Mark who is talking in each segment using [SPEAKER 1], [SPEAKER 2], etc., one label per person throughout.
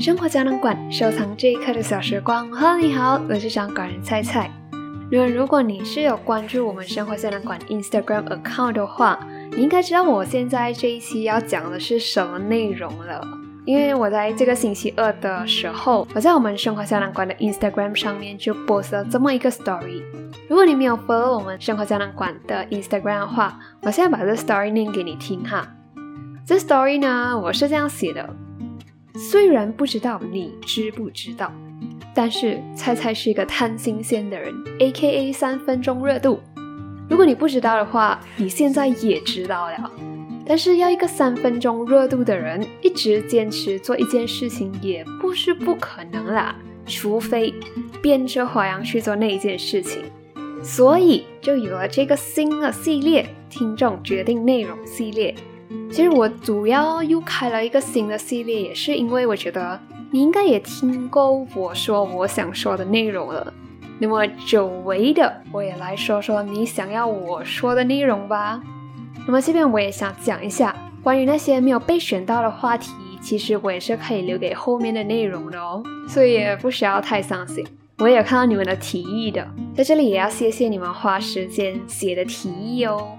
[SPEAKER 1] 生活胶囊馆收藏这一刻的小时光。Hello，你好，我是掌管人菜菜。那如果你是有关注我们生活胶囊馆 Instagram account 的话，你应该知道我现在这一期要讲的是什么内容了。因为我在这个星期二的时候，我在我们生活胶囊馆的 Instagram 上面就 post 了这么一个 story。如果你没有 follow 我们生活胶囊馆的 Instagram 的话，我现在把这 story 念给你听哈。这 story 呢，我是这样写的。虽然不知道你知不知道，但是菜菜是一个贪新鲜的人，A.K.A 三分钟热度。如果你不知道的话，你现在也知道了。但是要一个三分钟热度的人一直坚持做一件事情，也不是不可能啦，除非变着花样去做那一件事情。所以就有了这个新的系列——听众决定内容系列。其实我主要又开了一个新的系列，也是因为我觉得你应该也听够我说我想说的内容了。那么久违的，我也来说说你想要我说的内容吧。那么这边我也想讲一下关于那些没有被选到的话题，其实我也是可以留给后面的内容的哦，所以也不需要太伤心。我也看到你们的提议的，在这里也要谢谢你们花时间写的提议哦。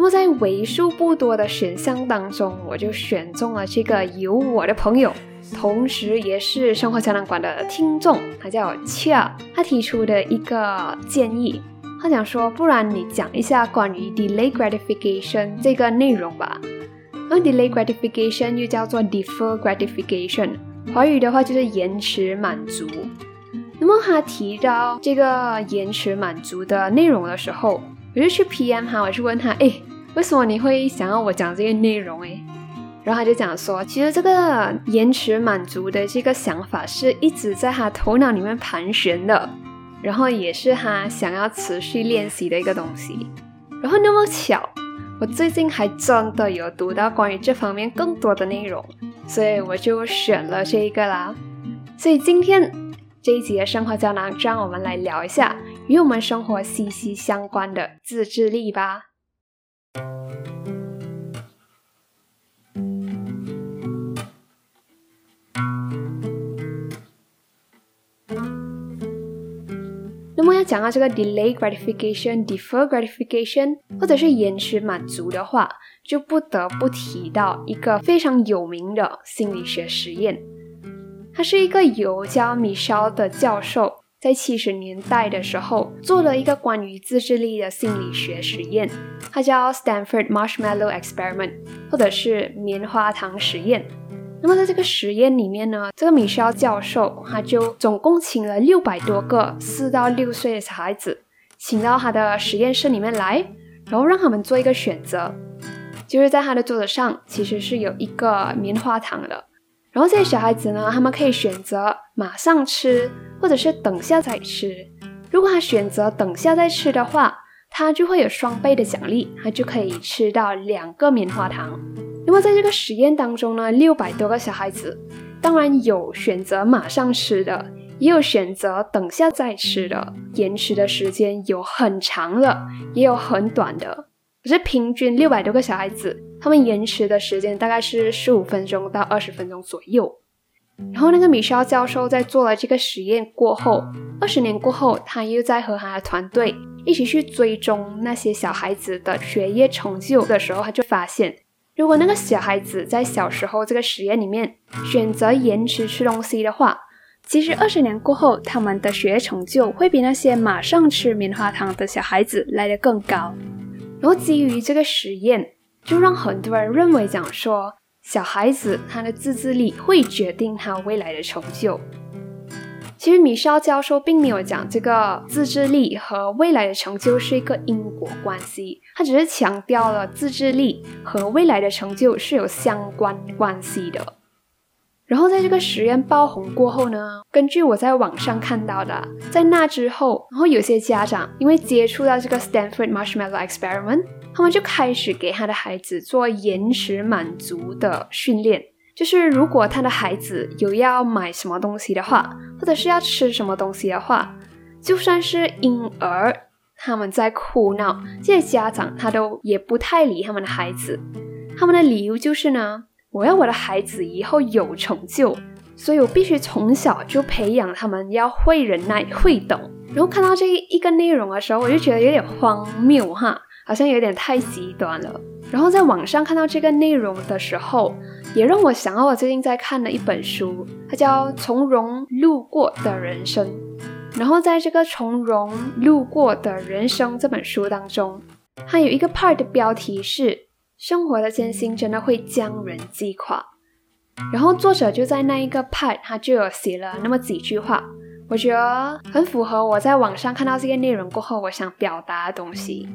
[SPEAKER 1] 那么在为数不多的选项当中，我就选中了这个有我的朋友，同时也是生活胶囊馆的听众，他叫 Chia，他提出的一个建议，他想说，不然你讲一下关于 delay gratification 这个内容吧。那 delay gratification 又叫做 defer gratification，华语的话就是延迟满足。那么他提到这个延迟满足的内容的时候，我就去 PM 他，我去问他，哎，为什么你会想要我讲这个内容？哎，然后他就讲说，其实这个延迟满足的这个想法是一直在他头脑里面盘旋的，然后也是他想要持续练习的一个东西。然后那么巧，我最近还真的有读到关于这方面更多的内容，所以我就选了这一个啦。所以今天这一集的生活胶囊，就让我们来聊一下。与我们生活息息相关的自制力吧。那么要讲到这个 delay gratification、defer gratification，或者是延迟满足的话，就不得不提到一个非常有名的心理学实验。它是一个由叫 Michelle 的教授。在七十年代的时候，做了一个关于自制力的心理学实验，它叫 Stanford Marshmallow Experiment，或者是棉花糖实验。那么在这个实验里面呢，这个米歇尔教授他就总共请了六百多个四到六岁的小孩子，请到他的实验室里面来，然后让他们做一个选择，就是在他的桌子上其实是有一个棉花糖的，然后这些小孩子呢，他们可以选择马上吃。或者是等下再吃。如果他选择等下再吃的话，他就会有双倍的奖励，他就可以吃到两个棉花糖。那么在这个实验当中呢，六百多个小孩子，当然有选择马上吃的，也有选择等下再吃的，延迟的时间有很长的，也有很短的。可是平均六百多个小孩子，他们延迟的时间大概是十五分钟到二十分钟左右。然后那个米肖教授在做了这个实验过后，二十年过后，他又在和他的团队一起去追踪那些小孩子的学业成就的时候，他就发现，如果那个小孩子在小时候这个实验里面选择延迟吃东西的话，其实二十年过后，他们的学业成就会比那些马上吃棉花糖的小孩子来得更高。然后基于这个实验，就让很多人认为讲说。小孩子他的自制力会决定他未来的成就。其实米肖教授并没有讲这个自制力和未来的成就是一个因果关系，他只是强调了自制力和未来的成就是有相关关系的。然后在这个实验爆红过后呢，根据我在网上看到的，在那之后，然后有些家长因为接触到这个 Stanford Marshmallow Experiment。他们就开始给他的孩子做延迟满足的训练，就是如果他的孩子有要买什么东西的话，或者是要吃什么东西的话，就算是婴儿他们在哭闹，这些家长他都也不太理他们的孩子。他们的理由就是呢，我要我的孩子以后有成就，所以我必须从小就培养他们要会忍耐、会等。然后看到这一个内容的时候，我就觉得有点荒谬哈，好像有点太极端了。然后在网上看到这个内容的时候，也让我想到我最近在看的一本书，它叫《从容路过的人生》。然后在这个《从容路过的人生》这本书当中，它有一个 part 的标题是“生活的艰辛真的会将人击垮”。然后作者就在那一个 part，他就有写了那么几句话，我觉得很符合我在网上看到这个内容过后，我想表达的东西。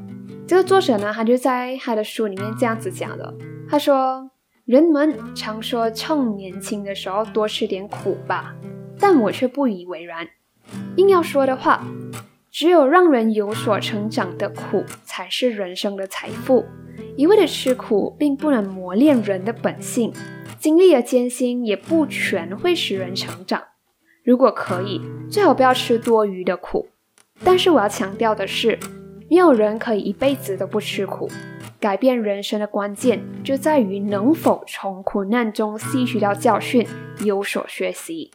[SPEAKER 1] 这个作者呢，他就在他的书里面这样子讲的，他说：“人们常说趁年轻的时候多吃点苦吧，但我却不以为然。硬要说的话，只有让人有所成长的苦才是人生的财富。一味的吃苦，并不能磨练人的本性。”经历了艰辛，也不全会使人成长。如果可以，最好不要吃多余的苦。但是我要强调的是，没有人可以一辈子都不吃苦。改变人生的关键就在于能否从苦难中吸取到教训，有所学习。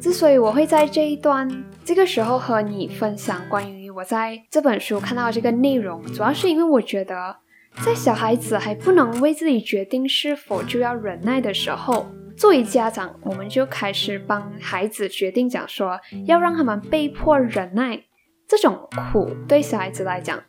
[SPEAKER 1] 之所以我会在这一段这个时候和你分享关于我在这本书看到这个内容，主要是因为我觉得。在小孩子还不能为自己决定是否就要忍耐的时候，作为家长，我们就开始帮孩子决定，讲说要让他们被迫忍耐这种苦，对小孩子来讲，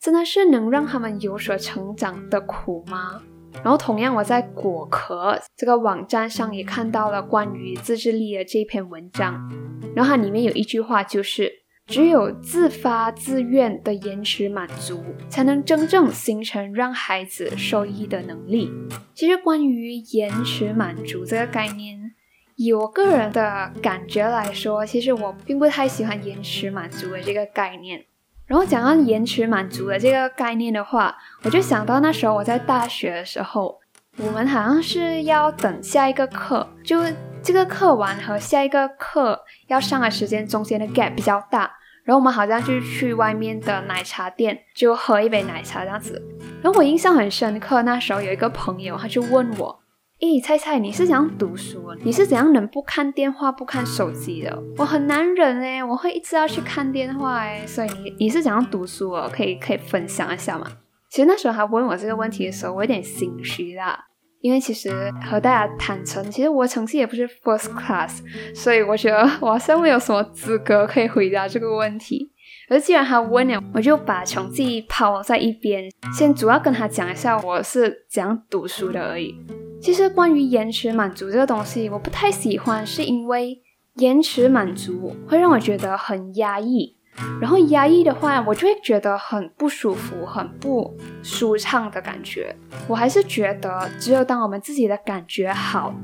[SPEAKER 1] 真的是能让他们有所成长的苦吗？然后，同样我在果壳这个网站上也看到了关于自制力的这篇文章，然后它里面有一句话就是。只有自发自愿的延迟满足，才能真正形成让孩子受益的能力。其实，关于延迟满足这个概念，以我个人的感觉来说，其实我并不太喜欢延迟满足的这个概念。然后讲到延迟满足的这个概念的话，我就想到那时候我在大学的时候，我们好像是要等下一个课，就。这个课完和下一个课要上的时间中间的 gap 比较大，然后我们好像就去外面的奶茶店就喝一杯奶茶这样子。然后我印象很深刻，那时候有一个朋友他就问我：“诶，菜菜，你是怎样读书？你是怎样能不看电话、不看手机的？我很难忍诶，我会一直要去看电话诶。所以你你是怎样读书哦？可以可以分享一下吗？”其实那时候他问我这个问题的时候，我有点心虚啦。因为其实和大家坦诚，其实我成绩也不是 first class，所以我觉得我好像没有什么资格可以回答这个问题。而既然他问了，我就把成绩抛在一边，先主要跟他讲一下我是怎样读书的而已。其实关于延迟满足这个东西，我不太喜欢，是因为延迟满足会让我觉得很压抑。然后压抑的话，我就会觉得很不舒服、很不舒畅的感觉。我还是觉得，只有当我们自己的感觉好，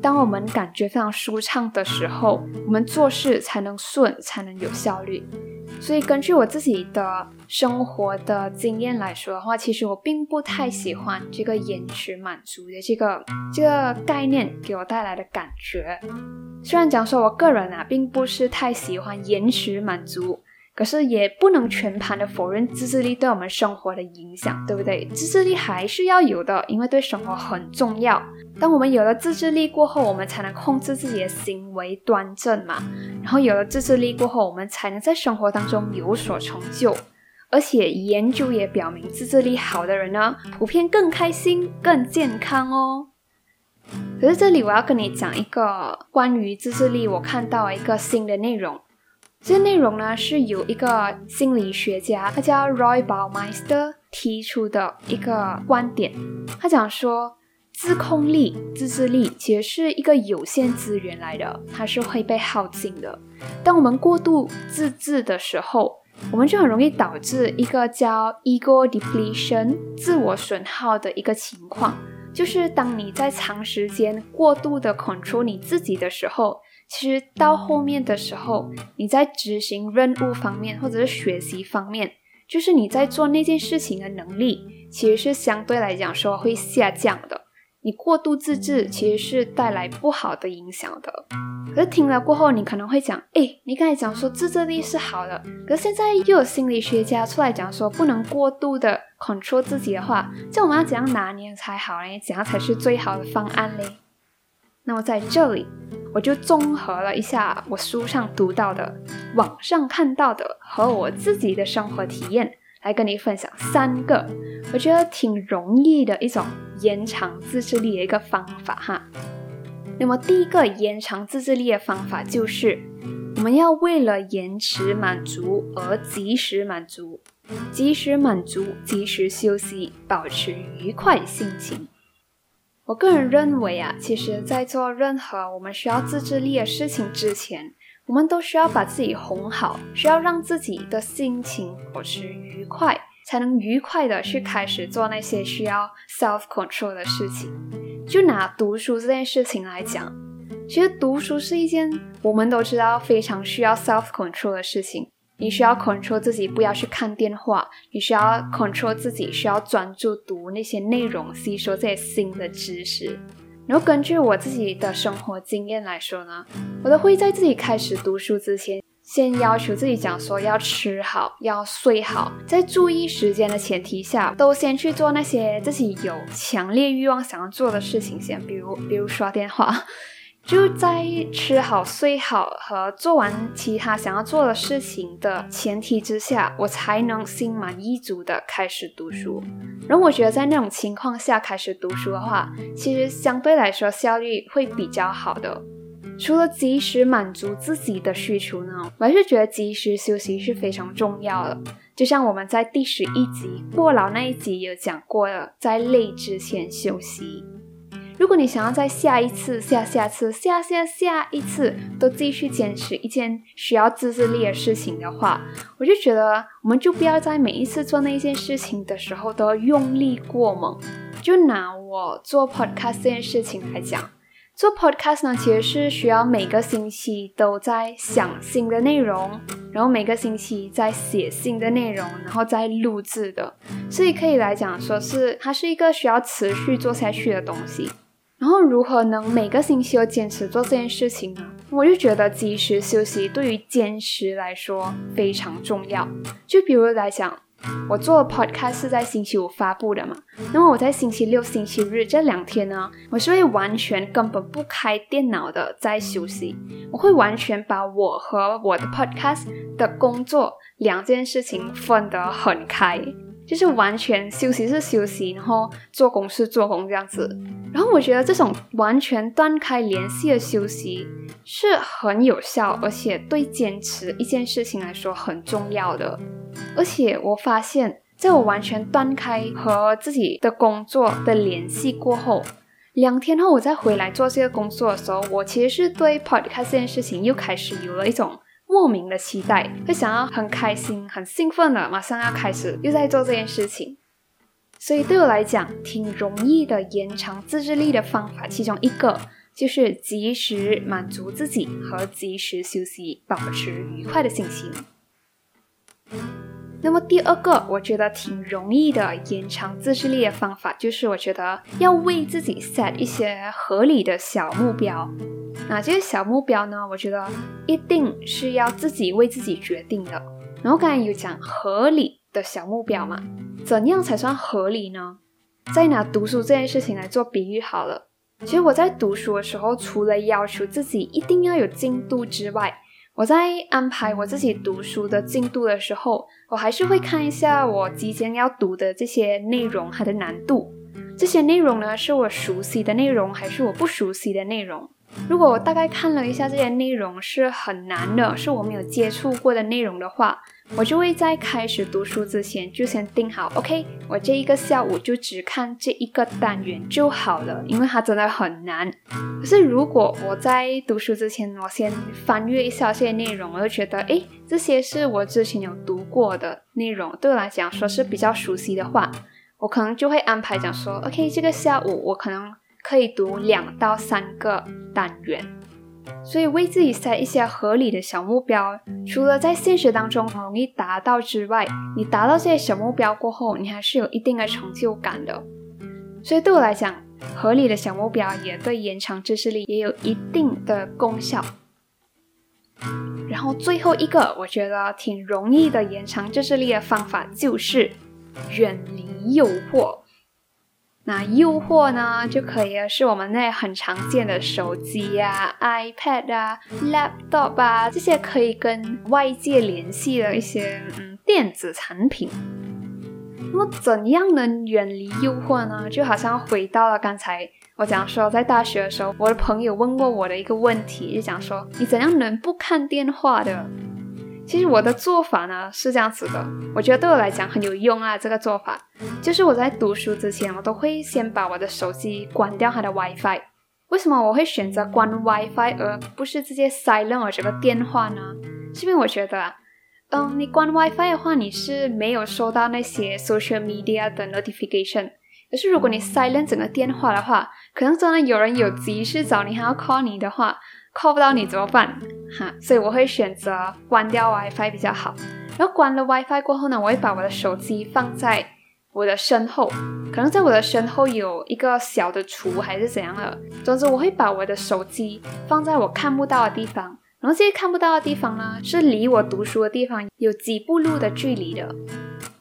[SPEAKER 1] 当我们感觉非常舒畅的时候，我们做事才能顺，才能有效率。所以，根据我自己的生活的经验来说的话，其实我并不太喜欢这个延迟满足的这个这个概念给我带来的感觉。虽然讲说，我个人啊，并不是太喜欢延迟满足。可是也不能全盘的否认自制力对我们生活的影响，对不对？自制力还是要有的，因为对生活很重要。当我们有了自制力过后，我们才能控制自己的行为端正嘛。然后有了自制力过后，我们才能在生活当中有所成就。而且研究也表明，自制力好的人呢，普遍更开心、更健康哦。可是这里我要跟你讲一个关于自制力，我看到一个新的内容。这内容呢，是由一个心理学家，他叫 Roy Baumeister 提出的一个观点。他讲说，自控力、自制力其实是一个有限资源来的，它是会被耗尽的。当我们过度自制的时候，我们就很容易导致一个叫 ego depletion 自我损耗的一个情况，就是当你在长时间过度的 control 你自己的时候。其实到后面的时候，你在执行任务方面或者是学习方面，就是你在做那件事情的能力，其实是相对来讲说会下降的。你过度自制其实是带来不好的影响的。可是听了过后，你可能会讲，哎，你刚才讲说自制力是好的，可是现在又有心理学家出来讲说不能过度的 control 自己的话，这我们要怎样拿捏才好呢？怎样才是最好的方案嘞？那么在这里，我就综合了一下我书上读到的、网上看到的和我自己的生活体验，来跟你分享三个我觉得挺容易的一种延长自制力的一个方法哈。那么第一个延长自制力的方法就是，我们要为了延迟满足而及时满足，及时满足，及时休息，保持愉快心情。我个人认为啊，其实，在做任何我们需要自制力的事情之前，我们都需要把自己哄好，需要让自己的心情保持愉快，才能愉快的去开始做那些需要 self control 的事情。就拿读书这件事情来讲，其实读书是一件我们都知道非常需要 self control 的事情。你需要 control 自己，不要去看电话。你需要 control 自己，需要专注读那些内容，吸收这些新的知识。然后根据我自己的生活经验来说呢，我都会在自己开始读书之前，先要求自己讲说要吃好，要睡好，在注意时间的前提下，都先去做那些自己有强烈欲望想要做的事情先，比如比如刷电话。就在吃好、睡好和做完其他想要做的事情的前提之下，我才能心满意足的开始读书。然后我觉得在那种情况下开始读书的话，其实相对来说效率会比较好的。除了及时满足自己的需求呢，我还是觉得及时休息是非常重要的。就像我们在第十一集过劳那一集有讲过了，在累之前休息。如果你想要在下一次、下下次、下下下一次都继续坚持一件需要自制力的事情的话，我就觉得我们就不要在每一次做那一件事情的时候都用力过猛。就拿我做 podcast 这件事情来讲，做 podcast 呢，其实是需要每个星期都在想新的内容，然后每个星期在写新的内容，然后再录制的，所以可以来讲说是它是一个需要持续做下去的东西。然后如何能每个星期都坚持做这件事情呢？我就觉得及时休息对于坚持来说非常重要。就比如来讲，我做 podcast 是在星期五发布的嘛，那么我在星期六、星期日这两天呢，我是会完全根本不开电脑的在休息，我会完全把我和我的 podcast 的工作两件事情分得很开。就是完全休息是休息，然后做工是做工这样子。然后我觉得这种完全断开联系的休息是很有效，而且对坚持一件事情来说很重要的。而且我发现，在我完全断开和自己的工作的联系过后，两天后我再回来做这个工作的时候，我其实是对 podcast 这件事情又开始有了一种。莫名的期待，会想要很开心、很兴奋的，马上要开始又在做这件事情。所以对我来讲，挺容易的延长自制力的方法，其中一个就是及时满足自己和及时休息，保持愉快的心情。那么第二个，我觉得挺容易的延长自制力的方法，就是我觉得要为自己 set 一些合理的小目标。那这些小目标呢？我觉得一定是要自己为自己决定的。然后刚才有讲合理的小目标嘛？怎样才算合理呢？再拿读书这件事情来做比喻好了。其实我在读书的时候，除了要求自己一定要有进度之外，我在安排我自己读书的进度的时候，我还是会看一下我即将要读的这些内容它的难度。这些内容呢，是我熟悉的内容，还是我不熟悉的内容？如果我大概看了一下这些内容是很难的，是我没有接触过的内容的话，我就会在开始读书之前就先定好，OK，我这一个下午就只看这一个单元就好了，因为它真的很难。可是如果我在读书之前，我先翻阅一下这些内容，我就觉得，诶，这些是我之前有读过的内容，对我来讲说是比较熟悉的话，我可能就会安排讲说，OK，这个下午我可能。可以读两到三个单元，所以为自己设一些合理的小目标，除了在现实当中很容易达到之外，你达到这些小目标过后，你还是有一定的成就感的。所以对我来讲，合理的小目标也对延长知识力也有一定的功效。然后最后一个，我觉得挺容易的延长知识力的方法就是远离诱惑。那诱惑呢，就可以是我们那很常见的手机啊、iPad 啊、laptop 啊这些可以跟外界联系的一些嗯电子产品。那么怎样能远离诱惑呢？就好像回到了刚才我讲说，在大学的时候，我的朋友问过我的一个问题，就讲说你怎样能不看电话的？其实我的做法呢是这样子的，我觉得对我来讲很有用啊。这个做法就是我在读书之前，我都会先把我的手机关掉它的 WiFi。为什么我会选择关 WiFi 而不是直接 silent 我这个电话呢？是因为我觉得，啊嗯，你关 WiFi 的话，你是没有收到那些 social media 的 notification。可是如果你 silent 整个电话的话，可能真的有人有急事找你，还要 call 你的话。Call 不到你怎么办？哈，所以我会选择关掉 WiFi 比较好。然后关了 WiFi 过后呢，我会把我的手机放在我的身后，可能在我的身后有一个小的橱还是怎样的。总之，我会把我的手机放在我看不到的地方。然后这些看不到的地方呢，是离我读书的地方有几步路的距离的。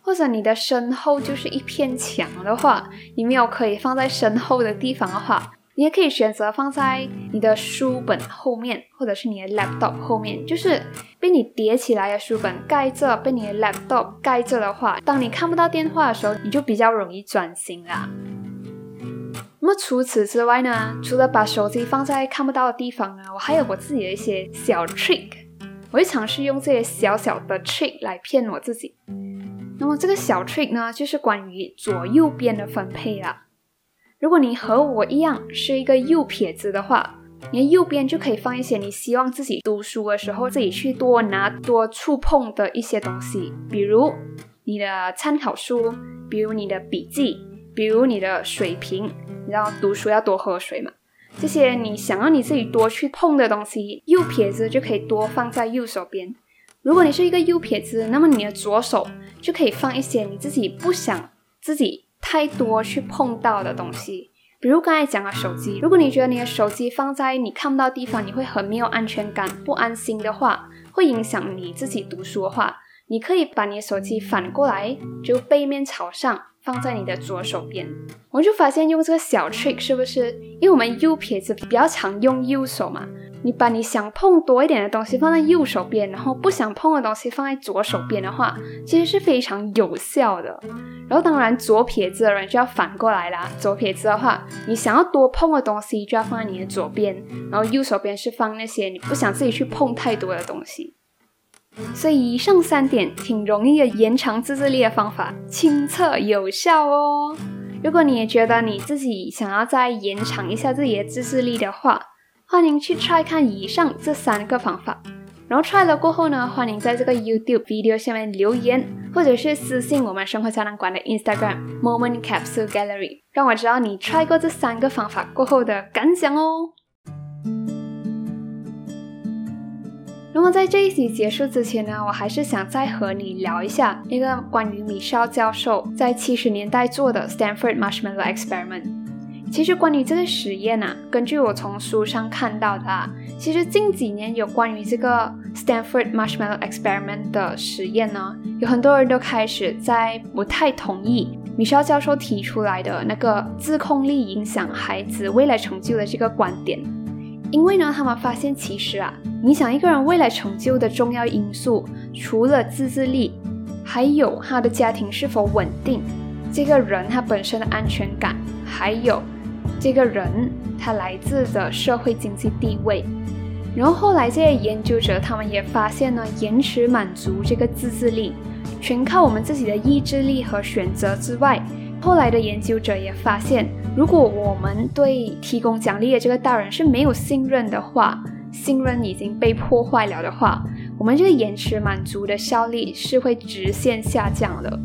[SPEAKER 1] 或者你的身后就是一片墙的话，你没有可以放在身后的地方的话。你也可以选择放在你的书本后面，或者是你的 laptop 后面，就是被你叠起来的书本盖着，被你的 laptop 盖着的话，当你看不到电话的时候，你就比较容易专心啦。那么除此之外呢，除了把手机放在看不到的地方呢，我还有我自己的一些小 trick，我会尝试用这些小小的 trick 来骗我自己。那么这个小 trick 呢，就是关于左右边的分配啦。如果你和我一样是一个右撇子的话，你的右边就可以放一些你希望自己读书的时候自己去多拿多触碰的一些东西，比如你的参考书，比如你的笔记，比如你的水瓶，你知道读书要多喝水嘛？这些你想要你自己多去碰的东西，右撇子就可以多放在右手边。如果你是一个右撇子，那么你的左手就可以放一些你自己不想自己。太多去碰到的东西，比如刚才讲的手机。如果你觉得你的手机放在你看不到地方，你会很没有安全感、不安心的话，会影响你自己读书的话，你可以把你的手机反过来，就背面朝上，放在你的左手边。我就发现用这个小 trick 是不是？因为我们右撇子比较常用右手嘛。你把你想碰多一点的东西放在右手边，然后不想碰的东西放在左手边的话，其实是非常有效的。然后当然左撇子的人就要反过来啦。左撇子的话，你想要多碰的东西就要放在你的左边，然后右手边是放那些你不想自己去碰太多的东西。所以以上三点挺容易的延长自制力的方法，亲测有效哦。如果你也觉得你自己想要再延长一下自己的自制力的话，欢迎去 try 看以上这三个方法，然后 try 了过后呢，欢迎在这个 YouTube video 下面留言，或者是私信我们生活胶囊馆的 Instagram Moment Capsule Gallery，让我知道你 try 过这三个方法过后的感想哦。那么在这一集结束之前呢，我还是想再和你聊一下那个关于米绍教授在七十年代做的 Stanford Marshmallow Experiment。其实关于这个实验啊，根据我从书上看到的，啊，其实近几年有关于这个 Stanford Marshmallow Experiment 的实验呢，有很多人都开始在不太同意米绍教授提出来的那个自控力影响孩子未来成就的这个观点，因为呢，他们发现其实啊，影响一个人未来成就的重要因素，除了自制力，还有他的家庭是否稳定，这个人他本身的安全感，还有。这个人他来自的社会经济地位，然后后来这些研究者他们也发现呢，延迟满足这个自制力，全靠我们自己的意志力和选择之外，后来的研究者也发现，如果我们对提供奖励的这个大人是没有信任的话，信任已经被破坏了的话，我们这个延迟满足的效力是会直线下降的。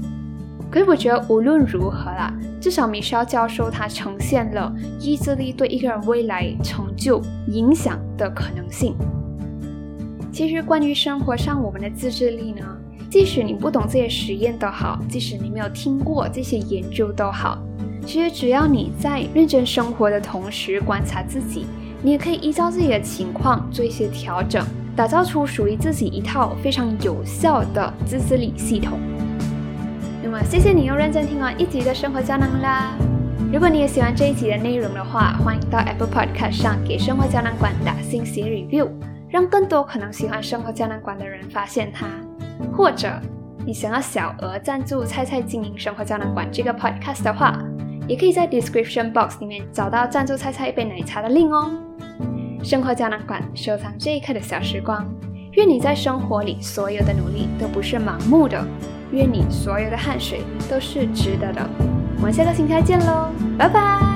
[SPEAKER 1] 可是我觉得无论如何啦，至少米肖教授他呈现了意志力对一个人未来成就影响的可能性。其实关于生活上我们的自制力呢，即使你不懂这些实验都好，即使你没有听过这些研究都好，其实只要你在认真生活的同时观察自己，你也可以依照自己的情况做一些调整，打造出属于自己一套非常有效的自制力系统。那么，谢谢你又认真听完一集的生活胶囊啦！如果你也喜欢这一集的内容的话，欢迎到 Apple Podcast 上给生活胶囊馆打星写 review，让更多可能喜欢生活胶囊馆的人发现它。或者你想要小额赞助菜菜经营生活胶囊馆这个 podcast 的话，也可以在 description box 里面找到赞助菜菜一杯奶茶的 link 哦。生活胶囊馆收藏这一刻的小时光，愿你在生活里所有的努力都不是盲目的，愿你所有的汗水都是值得的。我们下个星期再见喽，拜拜。